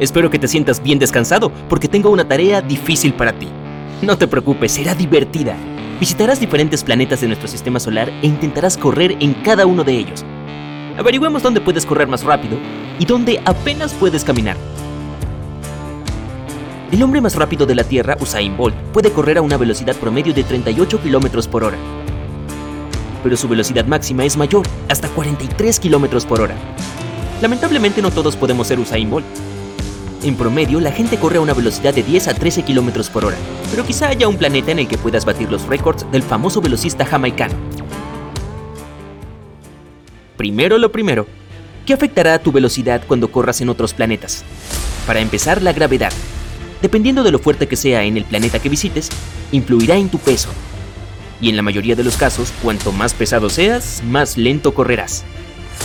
Espero que te sientas bien descansado porque tengo una tarea difícil para ti. No te preocupes, será divertida. Visitarás diferentes planetas de nuestro sistema solar e intentarás correr en cada uno de ellos. Averigüemos dónde puedes correr más rápido y dónde apenas puedes caminar. El hombre más rápido de la Tierra, Usain Bolt, puede correr a una velocidad promedio de 38 km por hora. Pero su velocidad máxima es mayor, hasta 43 km por hora. Lamentablemente no todos podemos ser Usain Bolt. En promedio, la gente corre a una velocidad de 10 a 13 km por hora, pero quizá haya un planeta en el que puedas batir los récords del famoso velocista jamaicano. Primero lo primero, ¿qué afectará a tu velocidad cuando corras en otros planetas? Para empezar, la gravedad. Dependiendo de lo fuerte que sea en el planeta que visites, influirá en tu peso. Y en la mayoría de los casos, cuanto más pesado seas, más lento correrás.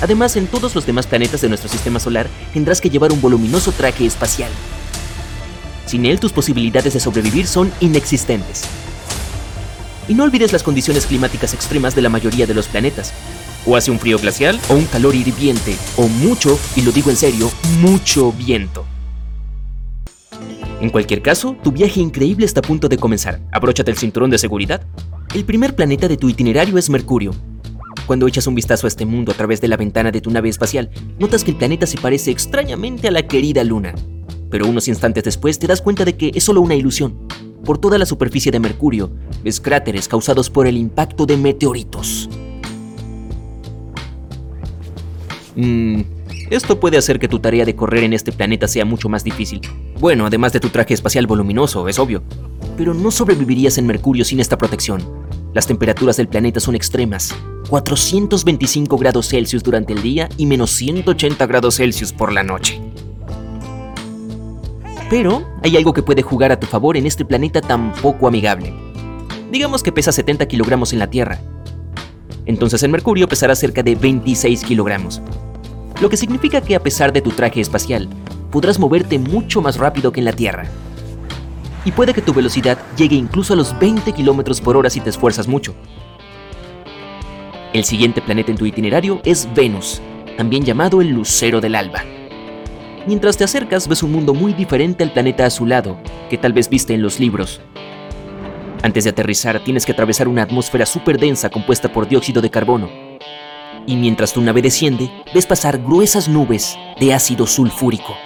Además, en todos los demás planetas de nuestro sistema solar tendrás que llevar un voluminoso traje espacial. Sin él, tus posibilidades de sobrevivir son inexistentes. Y no olvides las condiciones climáticas extremas de la mayoría de los planetas. O hace un frío glacial, o un calor hirviente, o mucho, y lo digo en serio, mucho viento. En cualquier caso, tu viaje increíble está a punto de comenzar. Abróchate el cinturón de seguridad. El primer planeta de tu itinerario es Mercurio. Cuando echas un vistazo a este mundo a través de la ventana de tu nave espacial, notas que el planeta se parece extrañamente a la querida Luna. Pero unos instantes después te das cuenta de que es solo una ilusión. Por toda la superficie de Mercurio, ves cráteres causados por el impacto de meteoritos. Mmm, esto puede hacer que tu tarea de correr en este planeta sea mucho más difícil. Bueno, además de tu traje espacial voluminoso, es obvio. Pero no sobrevivirías en Mercurio sin esta protección. Las temperaturas del planeta son extremas. 425 grados Celsius durante el día y menos 180 grados Celsius por la noche. Pero hay algo que puede jugar a tu favor en este planeta tan poco amigable. Digamos que pesa 70 kilogramos en la Tierra. Entonces en Mercurio pesará cerca de 26 kilogramos lo que significa que a pesar de tu traje espacial, podrás moverte mucho más rápido que en la Tierra. Y puede que tu velocidad llegue incluso a los 20 km por hora si te esfuerzas mucho. El siguiente planeta en tu itinerario es Venus, también llamado el lucero del alba. Mientras te acercas ves un mundo muy diferente al planeta azulado que tal vez viste en los libros. Antes de aterrizar tienes que atravesar una atmósfera súper densa compuesta por dióxido de carbono, y mientras tu nave desciende, ves pasar gruesas nubes de ácido sulfúrico.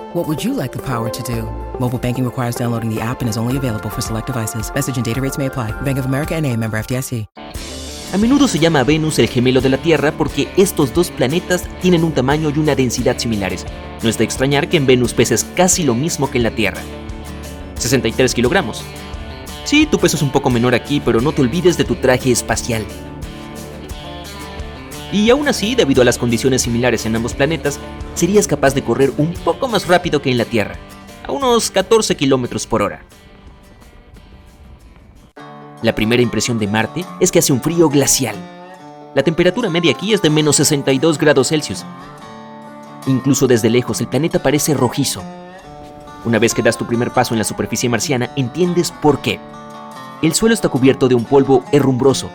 What would you like the power to do? Mobile banking requires downloading the app and is only available for select devices. Message and data rates may apply. Bank of America NA, member FDIC. A menudo se llama a Venus el gemelo de la Tierra porque estos dos planetas tienen un tamaño y una densidad similares. No es de extrañar que en Venus peses casi lo mismo que en la Tierra. 63 kilogramos. Sí, tu peso es un poco menor aquí, pero no te olvides de tu traje espacial. Y aún así, debido a las condiciones similares en ambos planetas, serías capaz de correr un poco más rápido que en la Tierra, a unos 14 km por hora. La primera impresión de Marte es que hace un frío glacial. La temperatura media aquí es de menos 62 grados Celsius. Incluso desde lejos el planeta parece rojizo. Una vez que das tu primer paso en la superficie marciana, entiendes por qué. El suelo está cubierto de un polvo herrumbroso,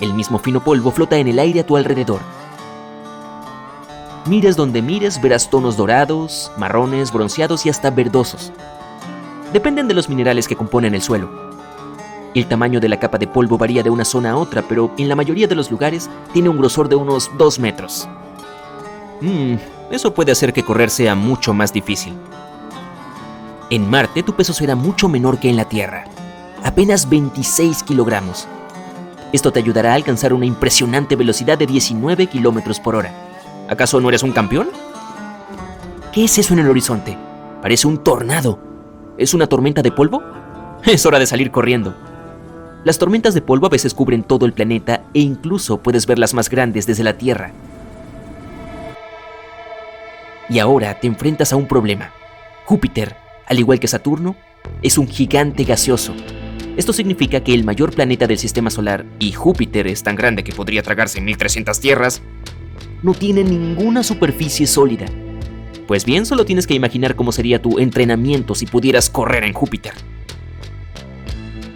el mismo fino polvo flota en el aire a tu alrededor. Mires donde mires, verás tonos dorados, marrones, bronceados y hasta verdosos. Dependen de los minerales que componen el suelo. El tamaño de la capa de polvo varía de una zona a otra, pero en la mayoría de los lugares tiene un grosor de unos 2 metros. Mmm, eso puede hacer que correr sea mucho más difícil. En Marte tu peso será mucho menor que en la Tierra apenas 26 kilogramos. Esto te ayudará a alcanzar una impresionante velocidad de 19 kilómetros por hora. ¿Acaso no eres un campeón? ¿Qué es eso en el horizonte? Parece un tornado. ¿Es una tormenta de polvo? Es hora de salir corriendo. Las tormentas de polvo a veces cubren todo el planeta e incluso puedes ver las más grandes desde la Tierra. Y ahora te enfrentas a un problema. Júpiter, al igual que Saturno, es un gigante gaseoso. Esto significa que el mayor planeta del sistema solar, y Júpiter es tan grande que podría tragarse 1300 tierras, no tiene ninguna superficie sólida. Pues bien, solo tienes que imaginar cómo sería tu entrenamiento si pudieras correr en Júpiter.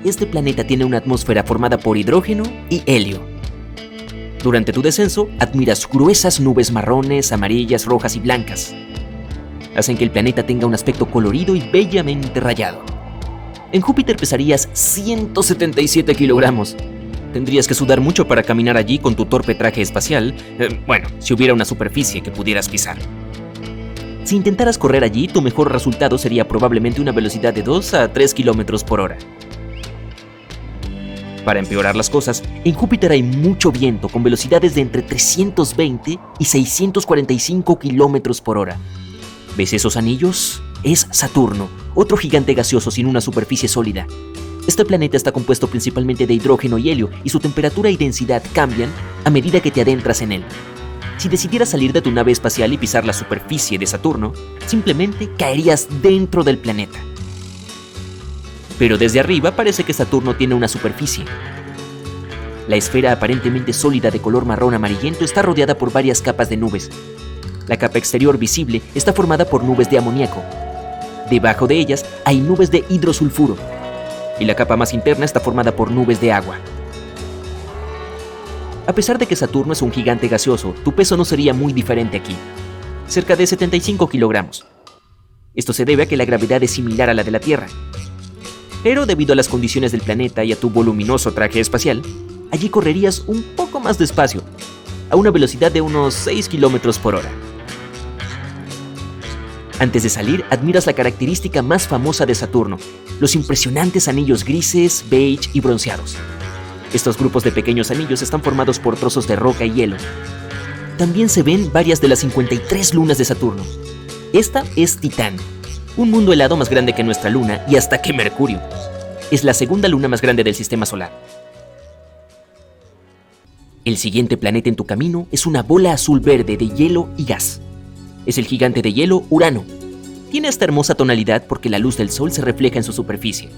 Este planeta tiene una atmósfera formada por hidrógeno y helio. Durante tu descenso, admiras gruesas nubes marrones, amarillas, rojas y blancas. Hacen que el planeta tenga un aspecto colorido y bellamente rayado. En Júpiter pesarías 177 kilogramos. Tendrías que sudar mucho para caminar allí con tu torpe traje espacial, eh, bueno, si hubiera una superficie que pudieras pisar. Si intentaras correr allí, tu mejor resultado sería probablemente una velocidad de 2 a 3 kilómetros por hora. Para empeorar las cosas, en Júpiter hay mucho viento con velocidades de entre 320 y 645 kilómetros por hora. ¿Ves esos anillos? Es Saturno, otro gigante gaseoso sin una superficie sólida. Este planeta está compuesto principalmente de hidrógeno y helio y su temperatura y densidad cambian a medida que te adentras en él. Si decidieras salir de tu nave espacial y pisar la superficie de Saturno, simplemente caerías dentro del planeta pero desde arriba parece que Saturno tiene una superficie. La esfera aparentemente sólida de color marrón amarillento está rodeada por varias capas de nubes. La capa exterior visible está formada por nubes de amoníaco. Debajo de ellas hay nubes de hidrosulfuro. Y la capa más interna está formada por nubes de agua. A pesar de que Saturno es un gigante gaseoso, tu peso no sería muy diferente aquí. Cerca de 75 kilogramos. Esto se debe a que la gravedad es similar a la de la Tierra, pero debido a las condiciones del planeta y a tu voluminoso traje espacial, allí correrías un poco más despacio, a una velocidad de unos 6 km por hora. Antes de salir, admiras la característica más famosa de Saturno, los impresionantes anillos grises, beige y bronceados. Estos grupos de pequeños anillos están formados por trozos de roca y hielo. También se ven varias de las 53 lunas de Saturno. Esta es Titán, un mundo helado más grande que nuestra luna y hasta que Mercurio. Es la segunda luna más grande del sistema solar. El siguiente planeta en tu camino es una bola azul verde de hielo y gas. Es el gigante de hielo Urano. Tiene esta hermosa tonalidad porque la luz del Sol se refleja en su superficie.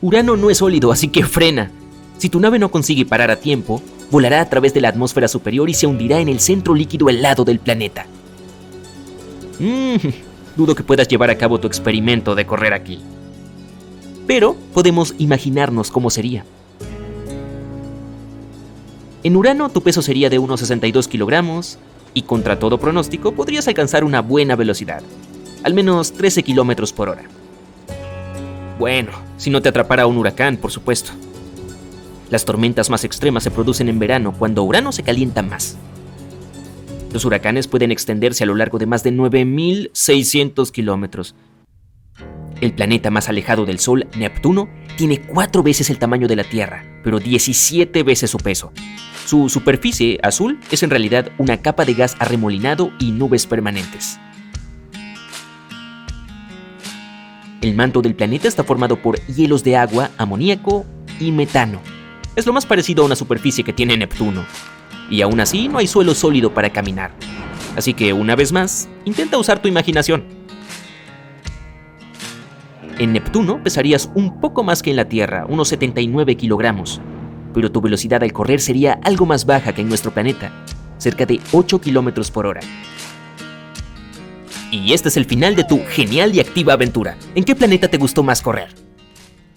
Urano no es sólido, así que frena. Si tu nave no consigue parar a tiempo, volará a través de la atmósfera superior y se hundirá en el centro líquido helado del planeta. Mmm, dudo que puedas llevar a cabo tu experimento de correr aquí. Pero podemos imaginarnos cómo sería. En Urano tu peso sería de unos 62 kilogramos y contra todo pronóstico podrías alcanzar una buena velocidad, al menos 13 kilómetros por hora. Bueno, si no te atrapara un huracán, por supuesto. Las tormentas más extremas se producen en verano cuando Urano se calienta más. Los huracanes pueden extenderse a lo largo de más de 9.600 kilómetros. El planeta más alejado del Sol, Neptuno, tiene cuatro veces el tamaño de la Tierra, pero 17 veces su peso. Su superficie azul es en realidad una capa de gas arremolinado y nubes permanentes. El manto del planeta está formado por hielos de agua, amoníaco y metano. Es lo más parecido a una superficie que tiene Neptuno, y aún así no hay suelo sólido para caminar. Así que una vez más, intenta usar tu imaginación. En Neptuno pesarías un poco más que en la Tierra, unos 79 kilogramos, pero tu velocidad al correr sería algo más baja que en nuestro planeta, cerca de 8 kilómetros por hora. Y este es el final de tu genial y activa aventura. ¿En qué planeta te gustó más correr?